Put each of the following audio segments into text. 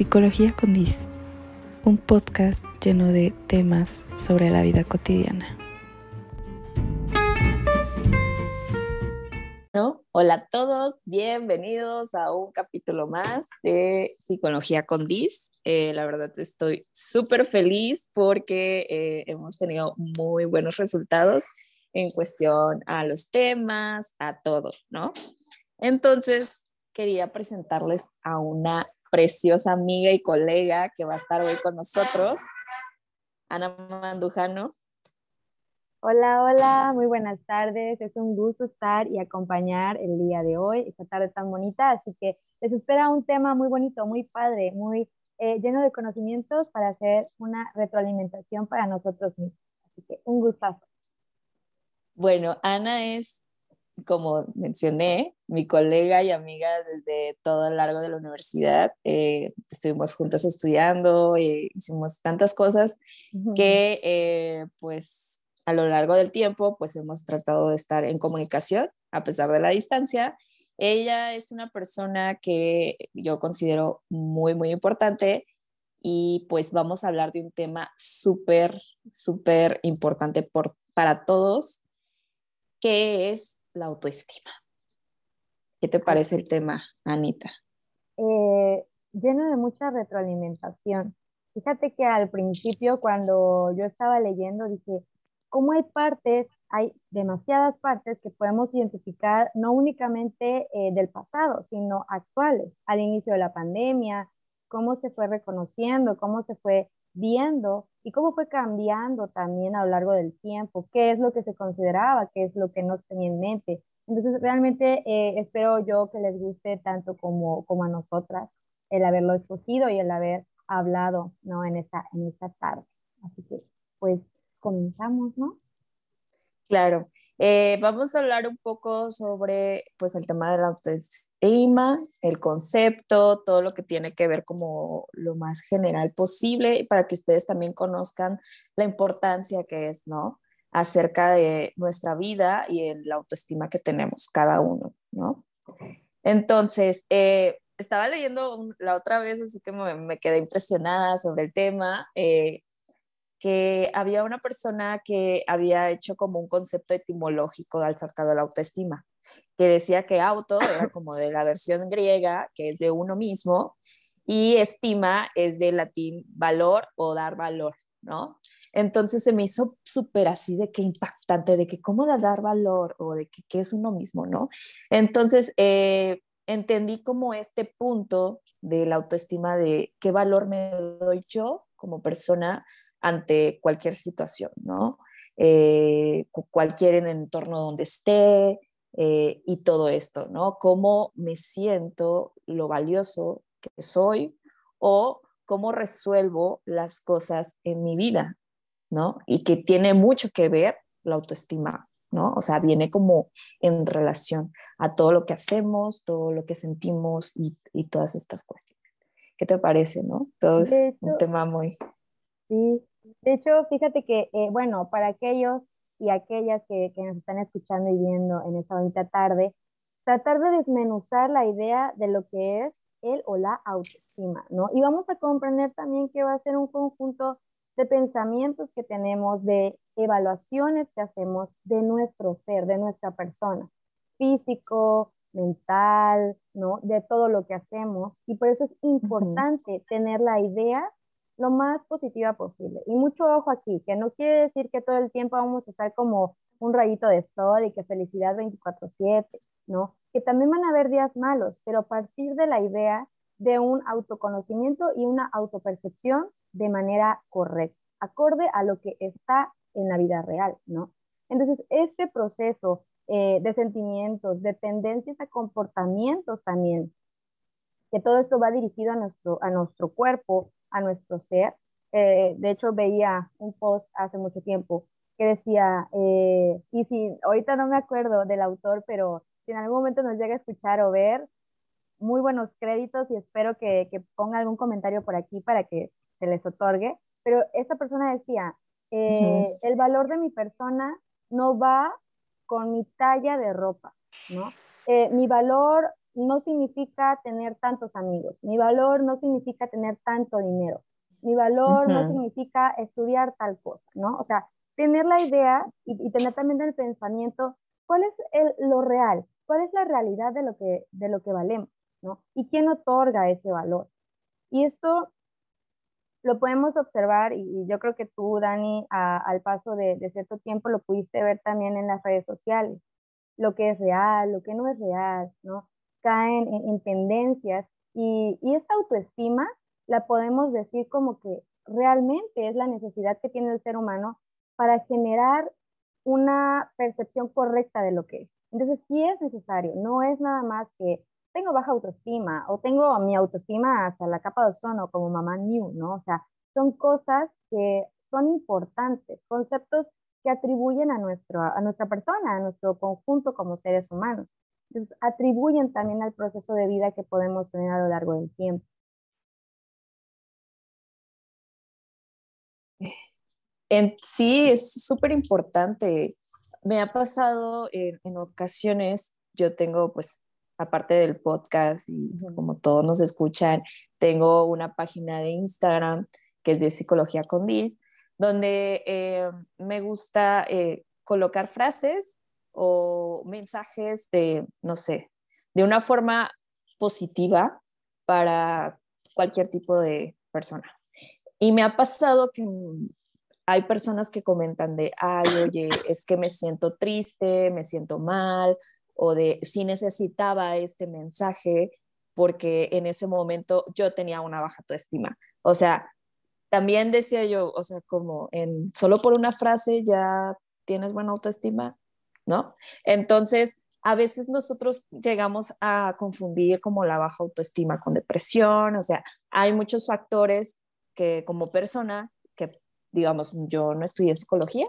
Psicología con Dis, un podcast lleno de temas sobre la vida cotidiana. hola a todos, bienvenidos a un capítulo más de Psicología con Dis. Eh, la verdad estoy súper feliz porque eh, hemos tenido muy buenos resultados en cuestión a los temas, a todo, ¿no? Entonces, quería presentarles a una preciosa amiga y colega que va a estar hoy con nosotros, Ana Mandujano. Hola, hola, muy buenas tardes. Es un gusto estar y acompañar el día de hoy, esta tarde tan bonita. Así que les espera un tema muy bonito, muy padre, muy eh, lleno de conocimientos para hacer una retroalimentación para nosotros mismos. Así que un gustazo. Bueno, Ana es como mencioné, mi colega y amiga desde todo el largo de la universidad. Eh, estuvimos juntas estudiando, e hicimos tantas cosas que eh, pues a lo largo del tiempo pues hemos tratado de estar en comunicación a pesar de la distancia. Ella es una persona que yo considero muy, muy importante y pues vamos a hablar de un tema súper, súper importante por, para todos, que es la autoestima. ¿Qué te parece el tema, Anita? Eh, lleno de mucha retroalimentación. Fíjate que al principio, cuando yo estaba leyendo, dije, ¿cómo hay partes, hay demasiadas partes que podemos identificar no únicamente eh, del pasado, sino actuales, al inicio de la pandemia, cómo se fue reconociendo, cómo se fue viendo y cómo fue cambiando también a lo largo del tiempo, qué es lo que se consideraba, qué es lo que no tenía en mente. Entonces, realmente eh, espero yo que les guste tanto como, como a nosotras el haberlo escogido y el haber hablado ¿no? en, esta, en esta tarde. Así que, pues, comenzamos, ¿no? Claro. Eh, vamos a hablar un poco sobre pues, el tema de la autoestima, el concepto, todo lo que tiene que ver como lo más general posible para que ustedes también conozcan la importancia que es, ¿no? Acerca de nuestra vida y la autoestima que tenemos cada uno, ¿no? Entonces, eh, estaba leyendo la otra vez, así que me, quedé impresionada sobre el tema. Eh, que había una persona que había hecho como un concepto etimológico al acerca de la autoestima, que decía que auto era como de la versión griega, que es de uno mismo, y estima es de latín valor o dar valor, ¿no? Entonces se me hizo súper así de que impactante, de que cómo dar valor o de que qué es uno mismo, ¿no? Entonces eh, entendí como este punto de la autoestima de qué valor me doy yo como persona ante cualquier situación, ¿no? Eh, cualquier entorno donde esté eh, y todo esto, ¿no? Cómo me siento, lo valioso que soy o cómo resuelvo las cosas en mi vida, ¿no? Y que tiene mucho que ver la autoestima, ¿no? O sea, viene como en relación a todo lo que hacemos, todo lo que sentimos y, todas estas cuestiones. ¿Qué te parece, no? Todo es un tema muy... Sí, de hecho, fíjate que, eh, bueno, para aquellos y aquellas que, que, nos están escuchando y viendo en esta bonita tarde, tratar de desmenuzar la idea de lo que es el o la autoestima, ¿no? Y vamos a comprender también que va a ser un conjunto de pensamientos que tenemos, de evaluaciones que hacemos de nuestro ser, de nuestra persona, físico, mental, ¿no? De todo lo que hacemos. Y por eso es importante tener la idea lo más positiva posible. Y mucho ojo aquí, que no quiere decir que todo el tiempo vamos a estar como un rayito de sol y que felicidad 24/7, ¿no? Que también van a haber días malos, pero a partir de la idea de un autoconocimiento y una autopercepción de manera correcta, acorde a lo que está en la vida real, ¿no? Entonces, este proceso eh, de sentimientos, de tendencias a comportamientos también, que todo esto va dirigido a nuestro, a nuestro cuerpo, a nuestro ser. Eh, de hecho, veía un post hace mucho tiempo que decía, eh, y si ahorita no me acuerdo del autor, pero si en algún momento nos llega a escuchar o ver, muy buenos créditos y espero que, que ponga algún comentario por aquí para que se les otorgue. Pero esta persona decía, eh, el valor de mi persona no va con mi talla de ropa, ¿no? mi valor no significa tener tantos amigos, mi valor no significa tener tanto dinero, mi valor no significa estudiar tal cosa, ¿no? O sea, tener la idea y, tener también el pensamiento, ¿cuál es lo real? ¿Cuál es la realidad de lo que, de lo que valemos? ¿no? ¿Y quién otorga ese valor? Y esto lo podemos observar y, yo creo que tú, Dani, al paso de, cierto tiempo lo pudiste ver también en las redes sociales, lo que es real, lo que no es real, ¿no? Caen en, tendencias y, y esa autoestima la podemos decir como que realmente es la necesidad que tiene el ser humano para generar una percepción correcta de lo que es. Entonces sí es necesario, no es nada más que tengo baja autoestima o tengo mi autoestima hasta la capa de ozono como mamá new, ¿no? O sea, son cosas que son importantes, conceptos que atribuyen a, nuestro, a nuestra persona, a nuestro conjunto como seres humanos. Entonces, atribuyen también al proceso de vida que podemos tener a lo largo del tiempo. En, sí, es súper importante. Me ha pasado en, en ocasiones, yo tengo pues aparte del podcast y como todos nos escuchan, tengo una página de Instagram que es de Psicología con Liz, donde eh, me gusta eh, colocar frases o mensajes de, no sé, de una forma positiva para cualquier tipo de persona. Y me ha pasado que hay personas que comentan de, ay, oye, es que me siento triste, me siento mal, o de si necesitaba este mensaje porque en ese momento yo tenía una baja autoestima. O sea, también decía yo, o sea, como en solo por una frase ya tienes buena autoestima, ¿no? Entonces, a veces nosotros llegamos a confundir como la baja autoestima con depresión, o sea, hay muchos factores que como persona, que digamos, yo no estudié psicología,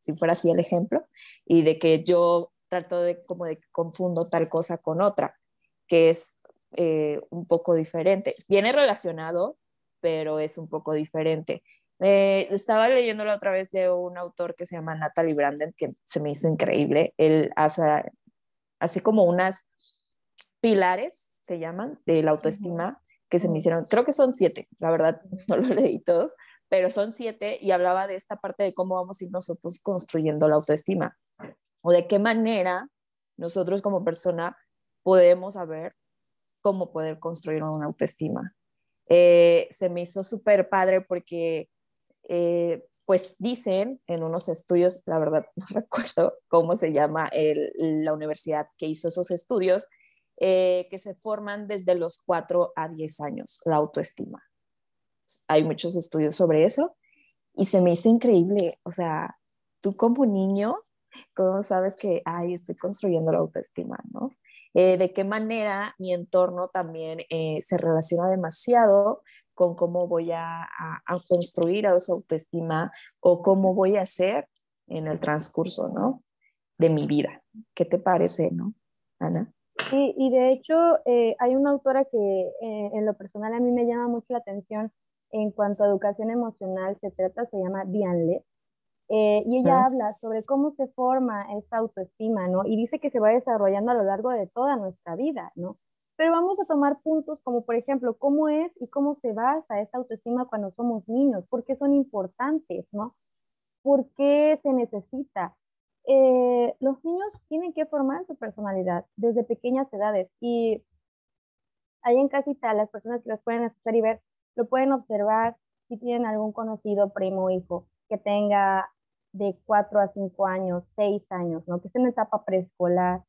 si fuera así el ejemplo, y de que yo trato de como de confundo tal cosa con otra, que es eh, un poco diferente. Viene relacionado, pero es un poco diferente. Eh, estaba leyendo la otra vez de un autor que se llama Natalie Branden, que se me hizo increíble. Él hace así como unas pilares, se llaman, de la autoestima, que se me hicieron, creo que son siete, la verdad no lo leí todos, pero son siete y hablaba de esta parte de cómo vamos a ir nosotros construyendo la autoestima o de qué manera nosotros como persona podemos saber cómo poder construir una autoestima. Eh, se me hizo súper padre porque, eh, pues dicen en unos estudios, la verdad no recuerdo cómo se llama la universidad que hizo esos estudios, eh, que se forman desde los 4 a 10 años, la autoestima. Hay muchos estudios sobre eso y se me hizo increíble, o sea, tú como niño ¿Cómo sabes que, ay, estoy construyendo la autoestima, ¿no? Eh, de qué manera mi entorno también se relaciona demasiado con cómo voy a, a, construir esa autoestima o cómo voy a ser en el transcurso, ¿no? De mi vida. ¿Qué te parece, no, Ana? Sí, y de hecho eh, hay una autora que en lo personal a mí me llama mucho la atención en cuanto a educación emocional se trata, se llama Diane eh, y ella habla sobre cómo se forma esta autoestima, ¿no? Y dice que se va desarrollando a lo largo de toda nuestra vida, ¿no? Pero vamos a tomar puntos como, por ejemplo, cómo es y cómo se basa esta autoestima cuando somos niños, por qué son importantes, ¿no? ¿Por qué se necesita? Eh, los niños tienen que formar su personalidad desde pequeñas edades y ahí en casita las personas que los pueden escuchar y ver lo pueden observar si tienen algún conocido primo hijo que tenga de 4 a 5 años, 6 años, ¿no? que es en etapa preescolar,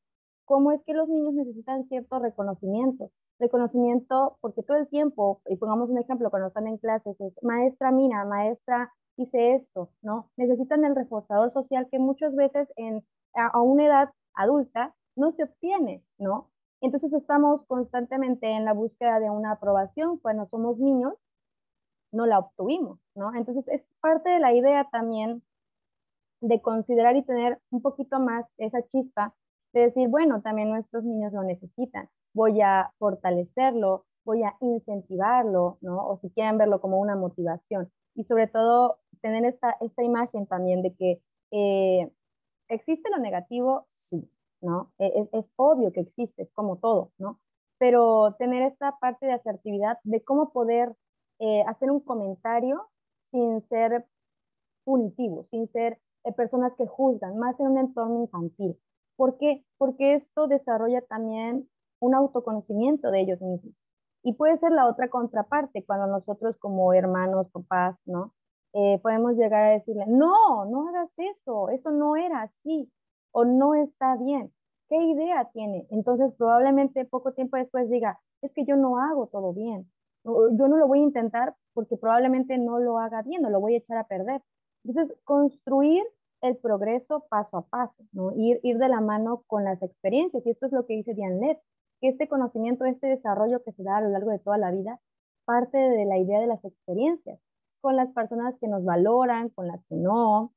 cómo es que los niños necesitan cierto reconocimiento. Reconocimiento porque todo el tiempo, y pongamos un ejemplo, cuando están en clases, es maestra mira, maestra hice esto, ¿no? Necesitan el reforzador social que muchas veces en, a, una edad adulta no se obtiene, ¿no? Entonces estamos constantemente en la búsqueda de una aprobación cuando somos niños, no la obtuvimos, ¿no? Entonces es parte de la idea también de considerar y tener un poquito más esa chispa de decir, bueno, también nuestros niños lo necesitan, voy a fortalecerlo, voy a incentivarlo, ¿no? O si quieren verlo como una motivación. Y sobre todo, tener esta, esta imagen también de que eh, existe lo negativo, sí, ¿no? E, es, es, obvio que existe, es como todo, ¿no? Pero tener esta parte de asertividad de cómo poder eh, hacer un comentario sin ser punitivo, sin ser eh, personas que juzgan, más en un entorno infantil. ¿Por qué? Porque esto desarrolla también un autoconocimiento de ellos mismos. Y puede ser la otra contraparte, cuando nosotros como hermanos, papás, ¿no? Eh, podemos llegar a decirle, no, no hagas eso, eso no era así, o no está bien. ¿Qué idea tiene? Entonces probablemente poco tiempo después diga, es que yo no hago todo bien, yo no lo voy a intentar porque probablemente no lo haga bien o lo voy a echar a perder. Entonces, construir el progreso paso a paso, ¿no? ir, ir de la mano con las experiencias. Y esto es lo que dice Diane Led, que este conocimiento, este desarrollo que se da a lo largo de toda la vida, parte de la idea de las experiencias, con las personas que nos valoran, con las que no,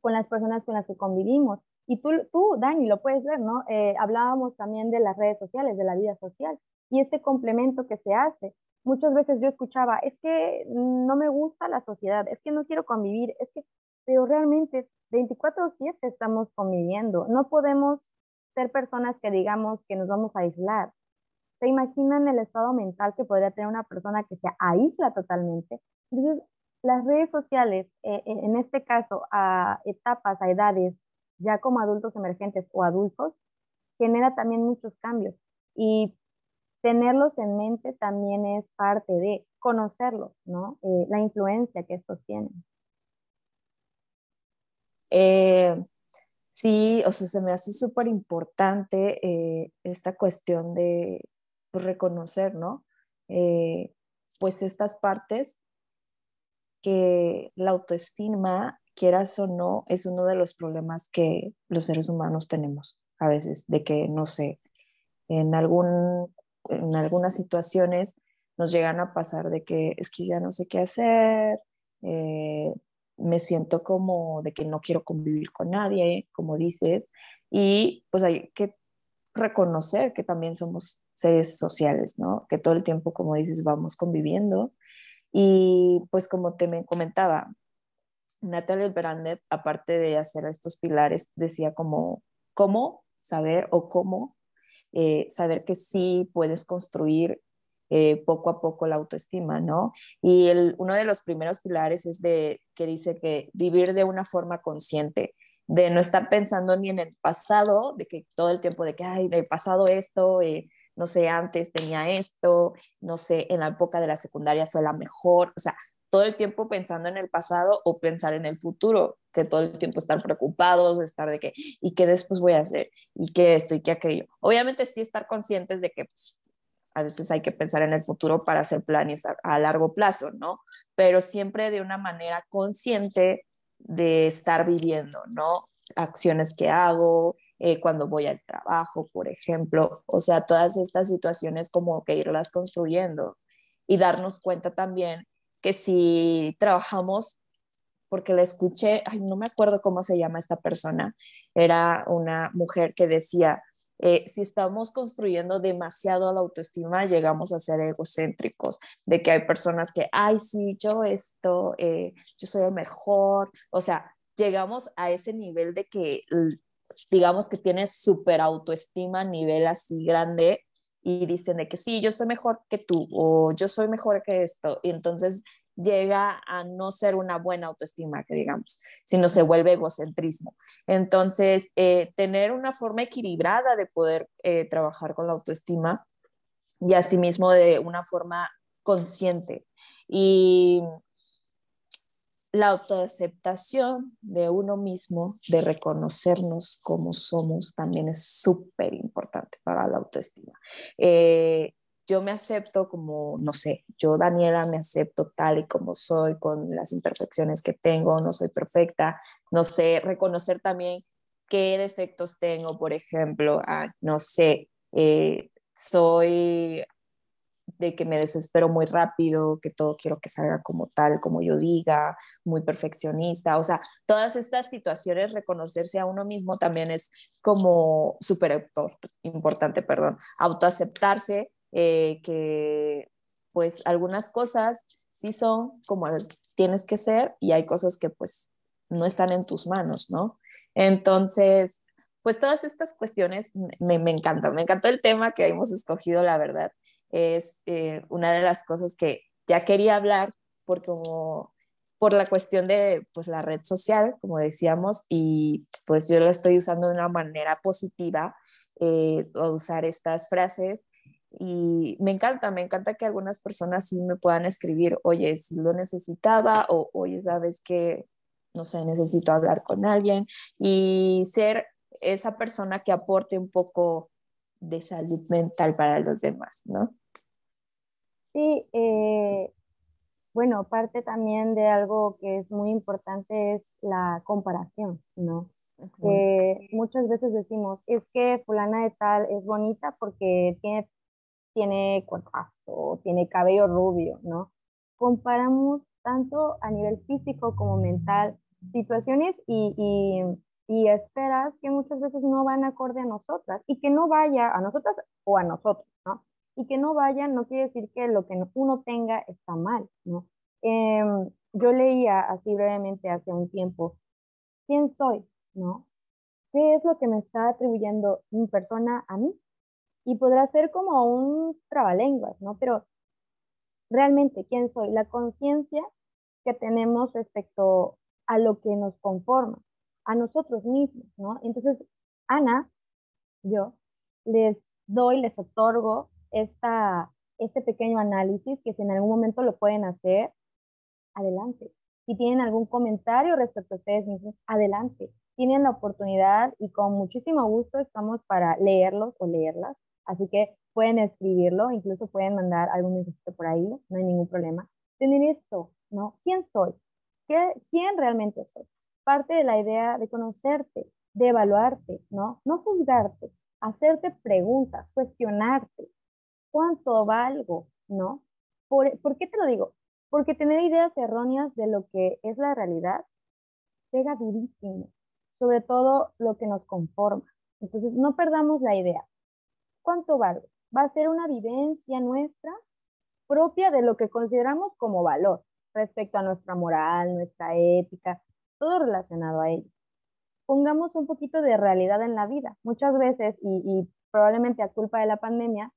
con las personas con las que convivimos. Y tú, tú Dani, lo puedes ver, ¿no? Eh, hablábamos también de las redes sociales, de la vida social, y este complemento que se hace. Muchas veces yo escuchaba, es que no me gusta la sociedad, es que no quiero convivir, es que, pero realmente 24/7 estamos conviviendo, no podemos ser personas que digamos que nos vamos a aislar. ¿Se imaginan el estado mental que podría tener una persona que se aísla totalmente? Entonces, las redes sociales, eh, en este caso, a etapas, a edades, ya como adultos emergentes o adultos, genera también muchos cambios. Y tenerlos en mente también es parte de conocerlos, ¿no? Eh, la influencia que estos tienen. Eh, Sí, o sea, se me hace súper importante eh, esta cuestión de pues, reconocer, ¿no? Eh, pues estas partes que la autoestima, quieras o no, es uno de los problemas que los seres humanos tenemos a veces, de que, no sé, en, algún, en algunas situaciones nos llegan a pasar de que es que ya no sé qué hacer, me siento como de que no quiero convivir con nadie, como dices, y pues hay que reconocer que también somos seres sociales, ¿no? Que todo el tiempo, como dices, vamos conviviendo. Y pues como te me comentaba, Natalie Brandet, aparte de hacer estos pilares, decía como, ¿cómo saber o cómo eh, saber que sí puedes construir eh, poco a poco la autoestima, ¿no? Y el, uno de los primeros pilares es de que dice que vivir de una forma consciente, de no estar pensando ni en el pasado, de que todo el tiempo de que, ay, he pasado esto, eh, no sé, antes tenía esto, no sé, en la época de la secundaria fue la mejor, o sea, todo el tiempo pensando en el pasado o pensar en el futuro, que todo el tiempo estar preocupados, estar de que, ¿y qué después voy a hacer? ¿Y qué esto? ¿Y qué aquello? Obviamente sí estar conscientes de que pues, a veces hay que pensar en el futuro para hacer planes a, largo plazo, ¿no? Pero siempre de una manera consciente de estar viviendo, ¿no? Acciones que hago, eh, cuando voy al trabajo, por ejemplo, o sea, todas estas situaciones como que irlas construyendo y darnos cuenta también que si trabajamos, porque la escuché, ay, no me acuerdo cómo se llama esta persona, era una mujer que decía, eh, si estamos construyendo demasiado la autoestima, llegamos a ser egocéntricos, de que hay personas que, ay, sí, yo esto, eh, yo soy el mejor, o sea, llegamos a ese nivel de que, digamos que tienes súper autoestima nivel así grande y dicen de que sí, yo soy mejor que tú o yo soy mejor que esto. Y entonces llega a no ser una buena autoestima, que digamos, sino se vuelve egocentrismo. Entonces, eh, tener una forma equilibrada de poder eh, trabajar con la autoestima y asimismo de una forma consciente. Y la autoaceptación de uno mismo, de reconocernos como somos, también es súper importante para la autoestima. Eh, yo me acepto como, no sé, yo Daniela me acepto tal y como soy, con las imperfecciones que tengo, no soy perfecta, no sé, reconocer también qué defectos tengo, por ejemplo, ah, no sé, eh, soy de que me desespero muy rápido, que todo quiero que salga como tal, como yo diga, muy perfeccionista, o sea, todas estas situaciones, reconocerse a uno mismo también es como súper importante, perdón, autoaceptarse eh, que pues algunas cosas sí son como tienes que ser y hay cosas que pues no están en tus manos, ¿no? Entonces, pues todas estas cuestiones me, me encantan, me encantó el tema que hemos escogido, la verdad. Es eh, una de las cosas que ya quería hablar por, como, por la cuestión de pues, la red social, como decíamos, y pues yo lo estoy usando de una manera positiva, eh, usar estas frases y me encanta, me encanta que algunas personas sí me puedan escribir, oye, si lo necesitaba o oye, sabes que, no sé, necesito hablar con alguien y ser esa persona que aporte un poco de salud mental para los demás, ¿no? Sí, eh, bueno, parte también de algo que es muy importante es la comparación, ¿no? muchas veces decimos, es que fulana de tal es bonita porque tiene, tiene cuerpazo, tiene cabello rubio, ¿no? Comparamos tanto a nivel físico como mental situaciones y, y, y esperas que muchas veces no van acorde a nosotras y que no vaya a nosotras o a nosotros, ¿no? Y que no vaya no quiere decir que lo que uno tenga está mal, ¿no? Em, yo leía así brevemente hace un tiempo, ¿quién soy? ¿No? ¿Qué es lo que me está atribuyendo mi persona a mí? Y podrá ser como un trabalenguas, ¿no? Pero realmente, ¿quién soy? La conciencia que tenemos respecto a lo que nos conforma, a nosotros mismos, ¿no? Entonces, Ana, yo, les doy, les otorgo esta, este pequeño análisis que si en algún momento lo pueden hacer, adelante. Si tienen algún comentario respecto a ustedes mismos, adelante. Tienen la oportunidad y con muchísimo gusto estamos para leerlos o leerlas. Así que pueden escribirlo, incluso pueden mandar algún mensaje por ahí, no hay ningún problema. Tener esto, ¿no? ¿Quién soy? ¿Qué, ¿Quién realmente soy? Parte de la idea de conocerte, de evaluarte, ¿no? No juzgarte, hacerte preguntas, cuestionarte. ¿Cuánto valgo? ¿No? ¿Por, ¿Por qué te lo digo? Porque tener ideas erróneas de lo que es la realidad pega durísimo, sobre todo lo que nos conforma. Entonces, no perdamos la idea. ¿Cuánto valor? Va a ser una vivencia nuestra propia de lo que consideramos como valor respecto a nuestra moral, nuestra ética, todo relacionado a ello. Pongamos un poquito de realidad en la vida. Muchas veces, y, probablemente a culpa de la pandemia,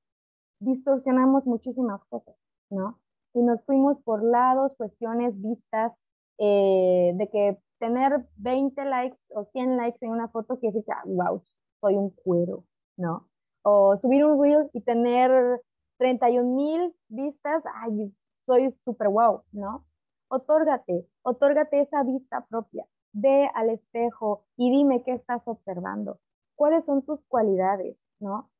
distorsionamos muchísimas cosas, ¿no? y nos fuimos por lados, cuestiones, vistas, eh, de que tener 20 likes o 100 likes en una foto quiere decir que, wow, ah, soy un cuero, ¿no? O subir un reel y tener 31 mil vistas, ay, soy súper wow, ¿no? Otórgate, otórgate esa vista propia. Ve al espejo y dime qué estás observando. ¿Cuáles son tus cualidades, no?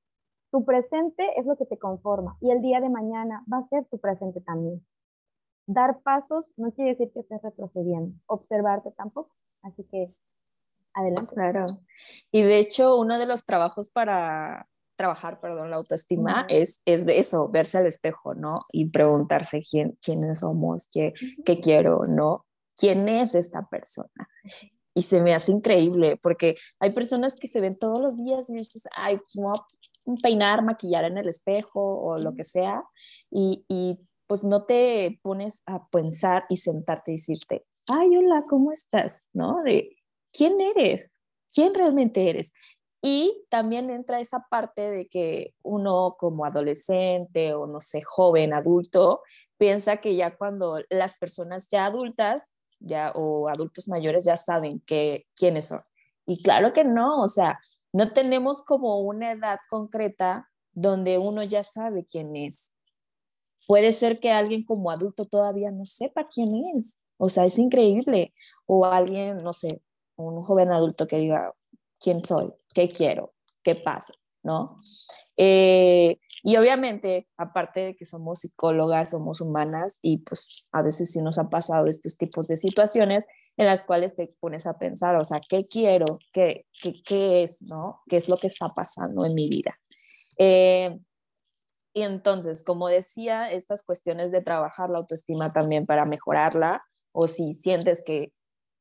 Tu presente es lo que te conforma y el día de mañana va a ser tu presente también. Dar pasos no quiere decir que estés retrocediendo, observarte tampoco. Así que adelante. Claro. Y de hecho, uno de los trabajos para trabajar, perdón, la autoestima es, es eso, verse al espejo, ¿no? Y preguntarse quién, quiénes somos, qué, qué quiero, ¿no? ¿Quién es esta persona? y se me hace increíble porque hay personas que se ven todos los días y dices, ay, pues no, peinar, maquillar en el espejo o lo que sea, y, y pues no te pones a pensar y sentarte y decirte, ay, hola, ¿cómo estás? ¿No? De, ¿quién eres? ¿Quién realmente eres? Y también entra esa parte de que uno como adolescente o no sé, joven, adulto, piensa que ya cuando las personas ya adultas ya o adultos mayores ya saben que, quiénes son. Y claro que no, o sea, no tenemos como una edad concreta donde uno ya sabe quién es. Puede ser que alguien como adulto todavía no sepa quién es. O sea, es increíble. O alguien, no sé, un joven adulto que diga, ¿quién soy? ¿Qué quiero? ¿Qué pasa? ¿No? Eh, y obviamente, aparte de que somos psicólogas, somos humanas y pues a veces sí nos ha pasado estos tipos de situaciones, en las cuales te pones a pensar, o sea, ¿qué quiero? ¿Qué, qué, qué es? ¿no? ¿Qué es lo que está pasando en mi vida? Eh, y entonces, como decía, estas cuestiones de trabajar la autoestima también para mejorarla, o si sientes que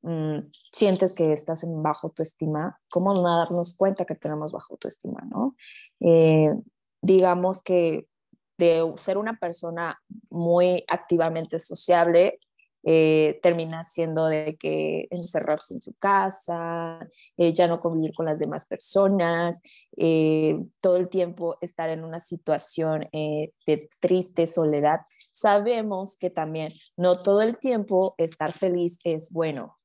mm, sientes que estás en bajo autoestima, ¿cómo no darnos cuenta que tenemos bajo autoestima, no? Eh, digamos que de ser una persona muy activamente sociable, eh, termina siendo de que encerrarse en su casa, eh, ya no convivir con las demás personas, eh, todo el tiempo estar en una situación de triste soledad. Sabemos que también no todo el tiempo estar feliz es bueno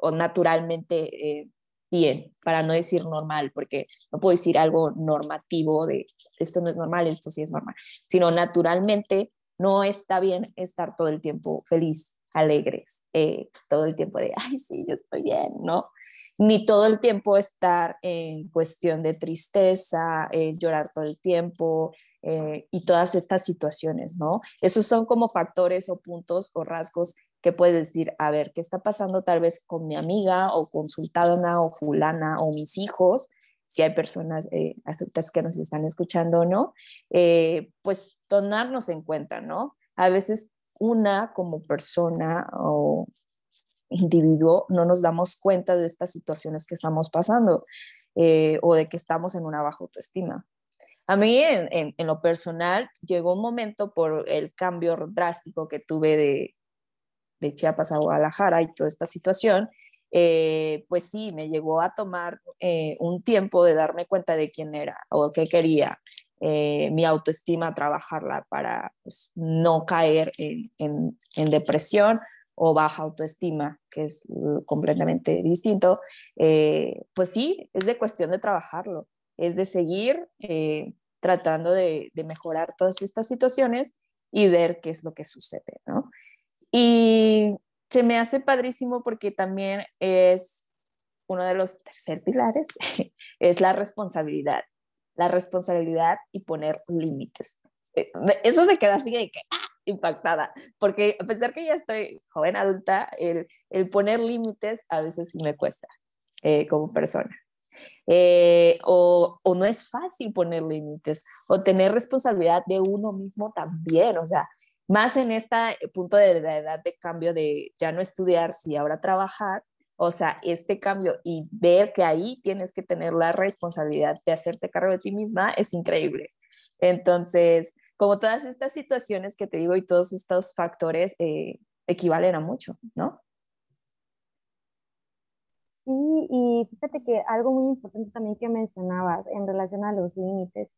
o naturalmente bien, para no decir normal, porque no puedo decir algo normativo de esto no es normal, esto sí es normal, sino naturalmente no está bien estar todo el tiempo feliz, alegres, eh, todo el tiempo de, ay, sí, yo estoy bien, ¿no? Ni todo el tiempo estar en cuestión de tristeza, eh, llorar todo el tiempo eh, y todas estas situaciones, ¿no? Esos son como factores o puntos o rasgos que puedes decir, a ver, ¿qué está pasando tal vez con mi amiga o consultada o fulana o mis hijos? si hay personas eh, que nos están escuchando o no, eh, pues tomarnos en cuenta, ¿no? A veces una como persona o individuo no nos damos cuenta de estas situaciones que estamos pasando eh, o de que estamos en una baja autoestima. A mí en, en, lo personal llegó un momento por el cambio drástico que tuve de, de Chiapas a Guadalajara y toda esta situación, eh, pues sí, me llegó a tomar eh, un tiempo de darme cuenta de quién era o qué quería, eh, mi autoestima, trabajarla para pues, no caer en, en, depresión o baja autoestima, que es completamente distinto, pues sí, es de cuestión de trabajarlo, es de seguir tratando de, de, mejorar todas estas situaciones y ver qué es lo que sucede, ¿no? Y se me hace padrísimo porque también es uno de los tercer pilares, es la responsabilidad. La responsabilidad y poner límites. Eh, eso me queda así de que ¡ah! impactada, porque a pesar que ya estoy joven adulta, el, el poner límites a veces sí me cuesta eh, como persona. Eh, o, o, no es fácil poner límites, o tener responsabilidad de uno mismo también, o sea, más en este punto de la edad de cambio de ya no estudiar, si ahora trabajar, o sea, este cambio y ver que ahí tienes que tener la responsabilidad de hacerte cargo de ti misma es increíble. Entonces, como todas estas situaciones que te digo y todos estos factores eh, equivalen a mucho, ¿no? Sí, y fíjate que algo muy importante también que mencionabas en relación a los límites,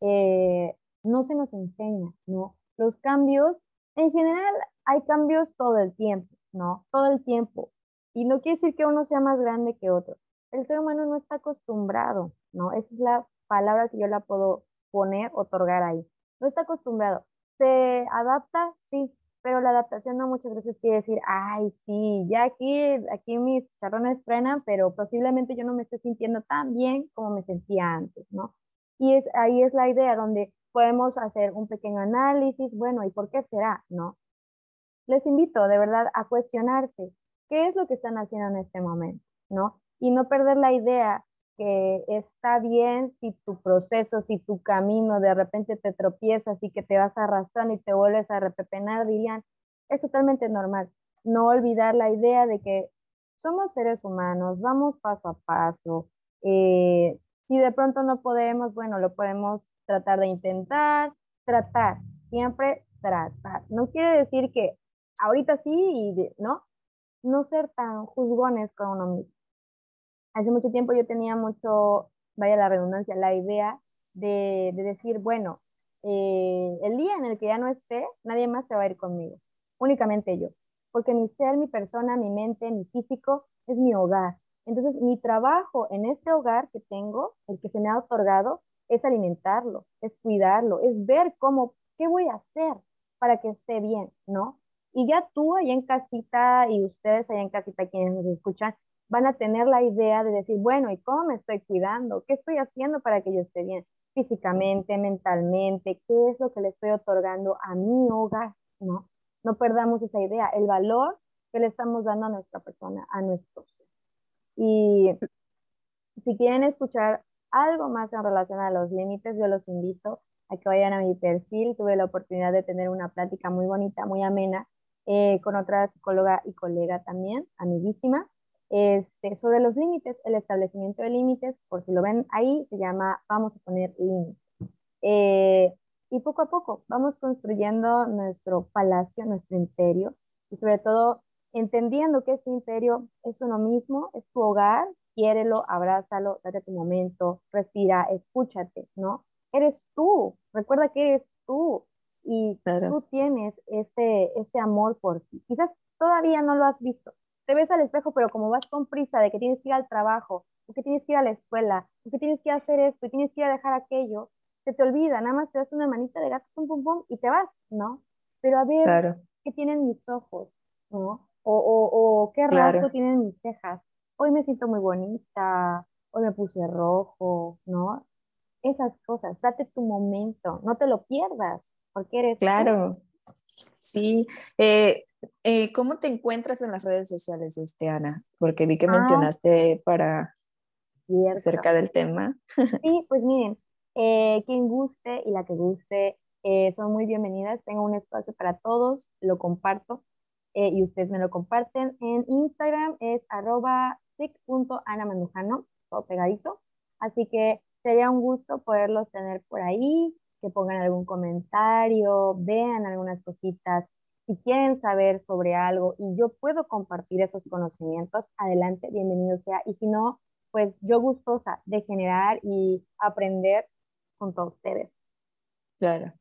eh, no se nos enseña, ¿no? Los cambios, en general hay cambios todo el tiempo, ¿no? Todo el tiempo. Y no quiere decir que uno sea más grande que otro. El ser humano no está acostumbrado, ¿no? Esa es la palabra que yo la puedo poner, otorgar ahí. No está acostumbrado. ¿Se adapta? Sí, pero la adaptación no muchas veces quiere decir, ay, sí, ya aquí, aquí mis charrones frenan, pero posiblemente yo no me esté sintiendo tan bien como me sentía antes, ¿no? Y es, ahí es la idea donde podemos hacer un pequeño análisis, bueno, ¿y por qué será? ¿No? Les invito de verdad a cuestionarse qué es lo que están haciendo en este momento, ¿no? Y no perder la idea que está bien si tu proceso, si tu camino de repente te tropiezas y que te vas arrastrando y te vuelves a repepenar, dirían, es totalmente normal. No olvidar la idea de que somos seres humanos, vamos paso a paso. Eh, si de pronto no podemos, bueno, lo podemos tratar de intentar, tratar, siempre tratar. No quiere decir que ahorita sí y no, no ser tan juzgones con uno mismo. Hace mucho tiempo yo tenía mucho, vaya la redundancia, la idea de, decir, bueno, eh, el día en el que ya no esté, nadie más se va a ir conmigo, únicamente yo, porque mi ser, mi persona, mi mente, mi físico es mi hogar. Entonces, mi trabajo en este hogar que tengo, el que se me ha otorgado, es alimentarlo, es cuidarlo, es ver cómo, qué voy a hacer para que esté bien, ¿no? Y ya tú allá en casita y ustedes allá en casita quienes nos escuchan, van a tener la idea de decir, bueno, ¿y cómo me estoy cuidando? ¿Qué estoy haciendo para que yo esté bien? Físicamente, mentalmente, ¿qué es lo que le estoy otorgando a mi hogar? ¿No? No perdamos esa idea, el valor que le estamos dando a nuestra persona, a nuestro ser. Y si quieren escuchar algo más en relación a los límites, yo los invito a que vayan a mi perfil. Tuve la oportunidad de tener una plática muy bonita, muy amena, eh, con otra psicóloga y colega también, amiguísima, este, sobre los límites, el establecimiento de límites, por si lo ven ahí, se llama Vamos a poner límites. Eh, y poco a poco vamos construyendo nuestro palacio, nuestro imperio, y sobre todo entendiendo que este imperio es uno mismo, es tu hogar, quiérelo, abrázalo, date tu momento, respira, escúchate, ¿no? Eres tú, recuerda que eres tú y tú tienes ese, ese amor por ti. Quizás todavía no lo has visto. Te ves al espejo, pero como vas con prisa de que tienes que ir al trabajo, o que tienes que ir a la escuela, o que tienes que hacer esto, y tienes que ir a dejar aquello, se te olvida, nada más te das una manita de gato, pum, pum, pum, y te vas, ¿no? Pero a ver qué tienen mis ojos, ¿no? O, o, o qué rasgo tienen mis cejas. Hoy me siento muy bonita, hoy me puse rojo, ¿no? Esas cosas, date tu momento, no te lo pierdas, porque eres... Claro, sí. Eh, eh, ¿Cómo te encuentras en las redes sociales, este, Ana? Porque vi que ah. mencionaste para cerca del tema. Sí, pues miren, eh, quien guste y la que guste eh, son muy bienvenidas. Tengo un espacio para todos, lo comparto eh, y ustedes me lo comparten. En Instagram es arroba sic.anamandujano, todo pegadito. Así que sería un gusto poderlos tener por ahí, que pongan algún comentario, vean algunas cositas. Si quieren saber sobre algo y yo puedo compartir esos conocimientos, adelante, bienvenido sea. Y si no, pues yo gustosa de generar y aprender junto a ustedes. Claro,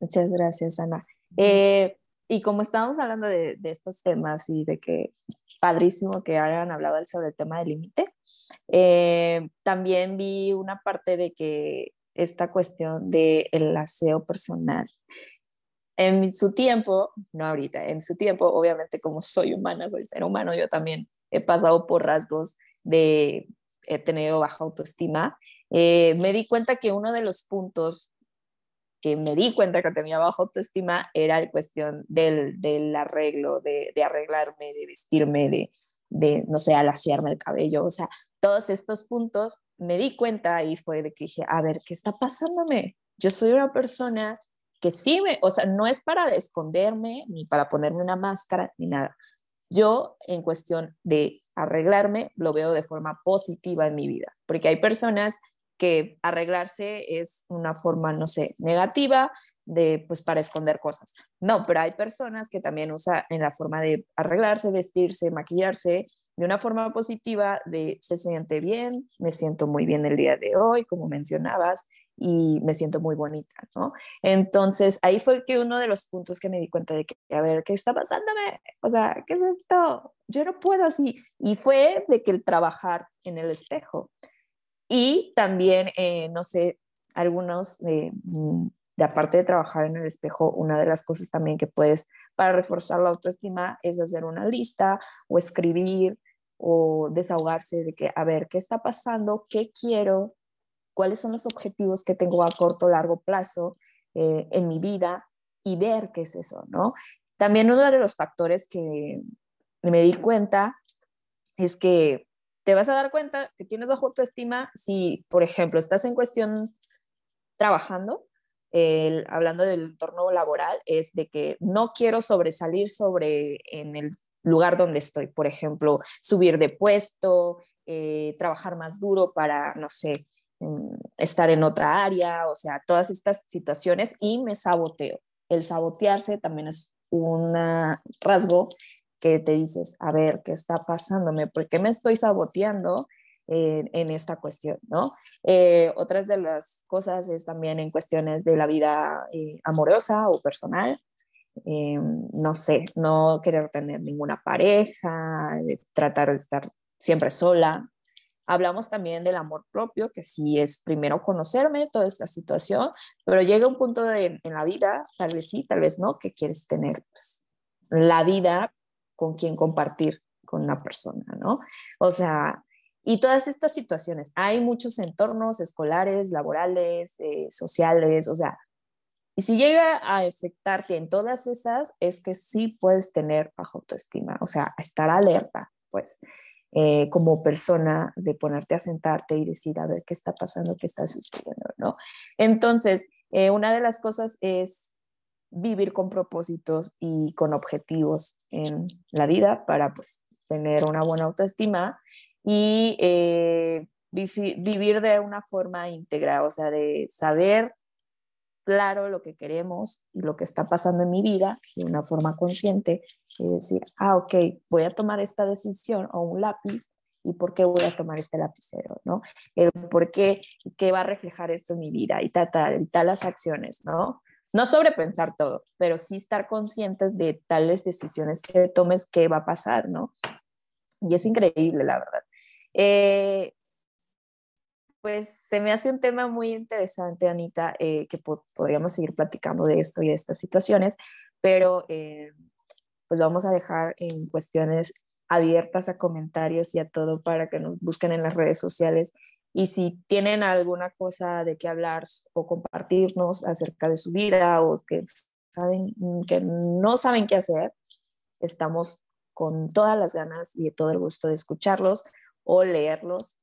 muchas gracias, Ana. Eh, y como estábamos hablando de, estos temas y de que padrísimo que hayan hablado sobre el tema del límite, eh, también vi una parte de que esta cuestión del el aseo personal. En su tiempo, no ahorita, en su tiempo, obviamente como soy humana, soy ser humano, yo también he pasado por rasgos de he tenido baja autoestima, eh, me di cuenta que uno de los puntos que me di cuenta que tenía baja autoestima era la cuestión del, del arreglo, de, arreglarme, de vestirme, de, de, no sé, alaciarme el cabello, o sea, todos estos puntos me di cuenta y fue de que dije, a ver, ¿qué está pasándome? Yo soy una persona que sí me, o sea, no es para esconderme ni para ponerme una máscara ni nada. Yo, en cuestión de arreglarme, lo veo de forma positiva en mi vida, porque hay personas que arreglarse es una forma, no sé, negativa de, pues, para esconder cosas. No, pero hay personas que también usan en la forma de arreglarse, vestirse, maquillarse, de una forma positiva de se siente bien, me siento muy bien el día de hoy, como mencionabas, y me siento muy bonita, ¿no? Entonces, ahí fue que uno de los puntos que me di cuenta de que, a ver, ¿qué está pasándome? O sea, ¿qué es esto? Yo no puedo así. Y fue de que el trabajar en el espejo. Y también, eh, no sé, algunos, de, mm, de aparte de trabajar en el espejo, una de las cosas también que puedes para reforzar la autoestima es hacer una lista o escribir o desahogarse de que, a ver, ¿qué está pasando? ¿Qué quiero? cuáles son los objetivos que tengo a corto o largo plazo eh, en mi vida y ver qué es eso, ¿no? También uno de los factores que me di cuenta es que te vas a dar cuenta que tienes bajo autoestima si, por ejemplo, estás en cuestión trabajando, hablando del entorno laboral, es de que no quiero sobresalir sobre en el lugar donde estoy, por ejemplo, subir de puesto, eh, trabajar más duro para, no sé, estar en otra área, o sea, todas estas situaciones y me saboteo. El sabotearse también es un rasgo que te dices, a ver, ¿qué está pasándome? ¿Por qué me estoy saboteando en, esta cuestión? ¿no? Eh, otras de las cosas es también en cuestiones de la vida eh, amorosa o personal. Eh, no sé, no querer tener ninguna pareja, tratar de estar siempre sola, Hablamos también del amor propio, que sí es primero conocerme toda esta situación, pero llega un punto en la vida, tal vez sí, tal vez no, que quieres tener pues, la vida con quien compartir con una persona, ¿no? O sea, y todas estas situaciones, hay muchos entornos escolares, laborales, eh, sociales, o sea, y si llega a afectarte en todas esas, es que sí puedes tener bajo autoestima, o sea, estar alerta, pues. Eh, como persona de ponerte a sentarte y decir, a ver qué está pasando, qué está sucediendo, ¿no? Entonces, eh, una de las cosas es vivir con propósitos y con objetivos en la vida para pues, tener una buena autoestima y eh, vivir de una forma íntegra, o sea, de saber claro lo que queremos y lo que está pasando en mi vida de una forma consciente y decir, ah, ok, voy a tomar esta decisión o un lápiz y por qué voy a tomar este lapicero, ¿no? El por qué, qué va a reflejar esto en mi vida y tal, tal, y tal las acciones, ¿no? No sobrepensar todo, pero sí estar conscientes de tales decisiones que tomes, qué va a pasar, ¿no? Y es increíble, la verdad. Eh, pues se me hace un tema muy interesante, Anita, eh, que podríamos seguir platicando de esto y de estas situaciones, pero eh, pues vamos a dejar en cuestiones abiertas a comentarios y a todo para que nos busquen en las redes sociales. Y si tienen alguna cosa de qué hablar o compartirnos acerca de su vida o que saben que no saben qué hacer, estamos con todas las ganas y todo el gusto de escucharlos o leerlos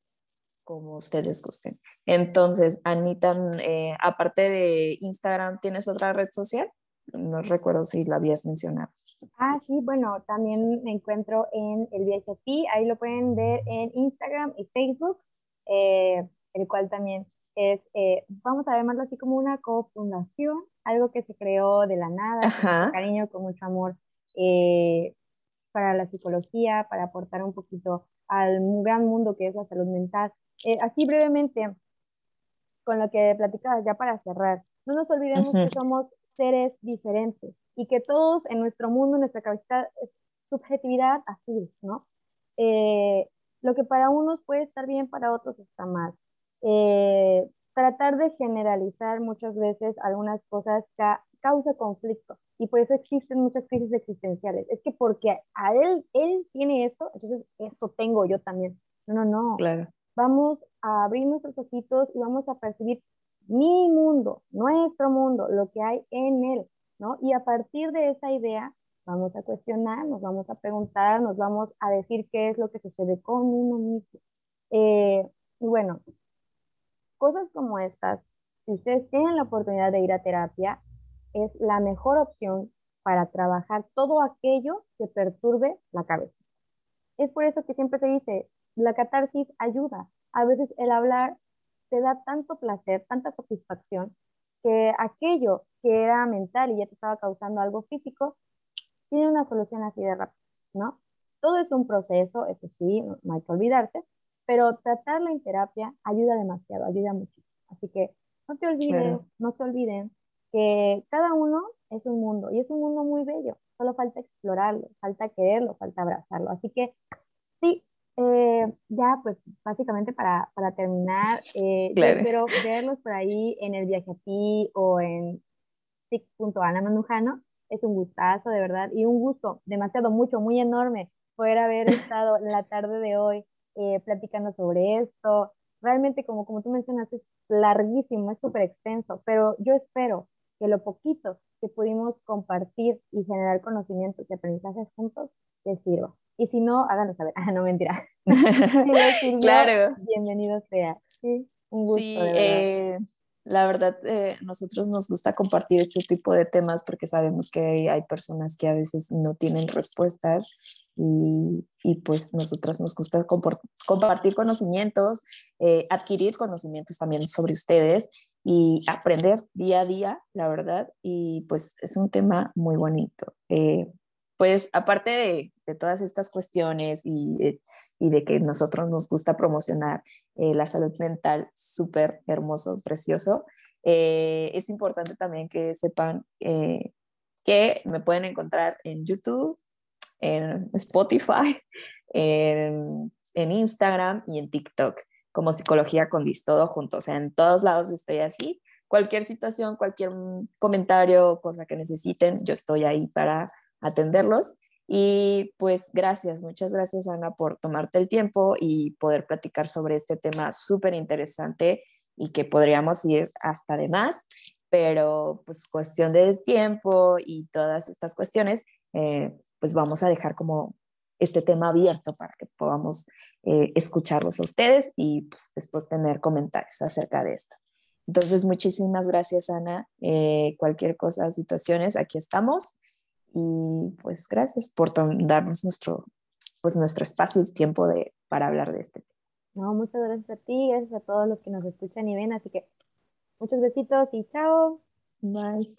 como ustedes gusten. Entonces, Anita, eh, aparte de Instagram, ¿tienes otra red social? No recuerdo si la habías mencionado. Ah, sí, bueno, también me encuentro en el viaje ahí lo pueden ver en Instagram y Facebook, eh, el cual también es, eh, vamos a llamarlo así como una cofundación, algo que se creó de la nada, con mucho cariño, con mucho amor para la psicología, para aportar un poquito al gran mundo que es la salud mental. Eh, así brevemente, con lo que platicabas ya para cerrar, no nos olvidemos que somos seres diferentes y que todos en nuestro mundo, en nuestra cabeza, es subjetividad así, ¿no? Eh, lo que para unos puede estar bien, para otros está mal. Eh, tratar de generalizar muchas veces algunas cosas causa conflicto y por eso existen muchas crisis existenciales. Es que porque a él, él tiene eso, entonces eso tengo yo también. No, no, no. Claro vamos a abrir nuestros ojitos y vamos a percibir mi mundo, nuestro mundo, lo que hay en él, ¿no? Y a partir de esa idea vamos a cuestionar, nos vamos a preguntar, nos vamos a decir qué es lo que sucede con uno mismo. Eh, y bueno, cosas como estas, si ustedes tienen la oportunidad de ir a terapia, es la mejor opción para trabajar todo aquello que perturbe la cabeza. Es por eso que siempre se dice, la catarsis ayuda. A veces el hablar te da tanto placer, tanta satisfacción, que aquello que era mental y ya te estaba causando algo físico, tiene una solución así de rápido, ¿no? Todo es un proceso, eso sí, no hay que olvidarse, pero tratarla en terapia ayuda demasiado, ayuda mucho. Así que no te olvides, no se olviden que cada uno es un mundo y es un mundo muy bello, solo falta explorarlo, falta quererlo, falta abrazarlo. Así que sí, eh, ya, pues básicamente para, para terminar, eh, yo espero verlos por ahí en el viaje a ti o en tic.anamanujano. Es un gustazo, de verdad, y un gusto demasiado, mucho, muy enorme poder haber estado la tarde de hoy eh, platicando sobre esto. Realmente, como, como tú mencionas, es larguísimo, es súper extenso, pero yo espero que lo poquito que pudimos compartir y generar conocimientos y aprendizajes juntos les sirva. Y si no, háganos saber. Ah, no, mentira. claro. Bienvenido sea. Sí, un gusto. Sí, eh, la verdad, eh, nosotros nos gusta compartir este tipo de temas porque sabemos que hay personas que a veces no tienen respuestas y, y pues nosotras nos gusta compartir conocimientos, eh, adquirir conocimientos también sobre ustedes y aprender día a día, la verdad, y pues es un tema muy bonito pues aparte de, todas estas cuestiones y, de que nosotros nos gusta promocionar eh, la salud mental súper hermoso, precioso, eh, es importante también que sepan eh, que me pueden encontrar en YouTube, en Spotify, en, en Instagram y en TikTok como Psicología con Dis, todo junto. O sea, en todos lados estoy así. Cualquier situación, cualquier comentario, cosa que necesiten, yo estoy ahí para atenderlos. Y pues gracias, muchas gracias Ana por tomarte el tiempo y poder platicar sobre este tema súper interesante y que podríamos ir hasta de más, pero pues cuestión de tiempo y todas estas cuestiones, eh, pues vamos a dejar como este tema abierto para que podamos eh, escucharlos a ustedes y pues, después tener comentarios acerca de esto. Entonces, muchísimas gracias, Ana. Eh, cualquier cosa, situaciones, aquí estamos. Y pues gracias por darnos nuestro, pues nuestro espacio y tiempo de, para hablar de este tema. No, muchas gracias a ti, gracias a todos los que nos escuchan y ven, así que muchos besitos y chao. Bye.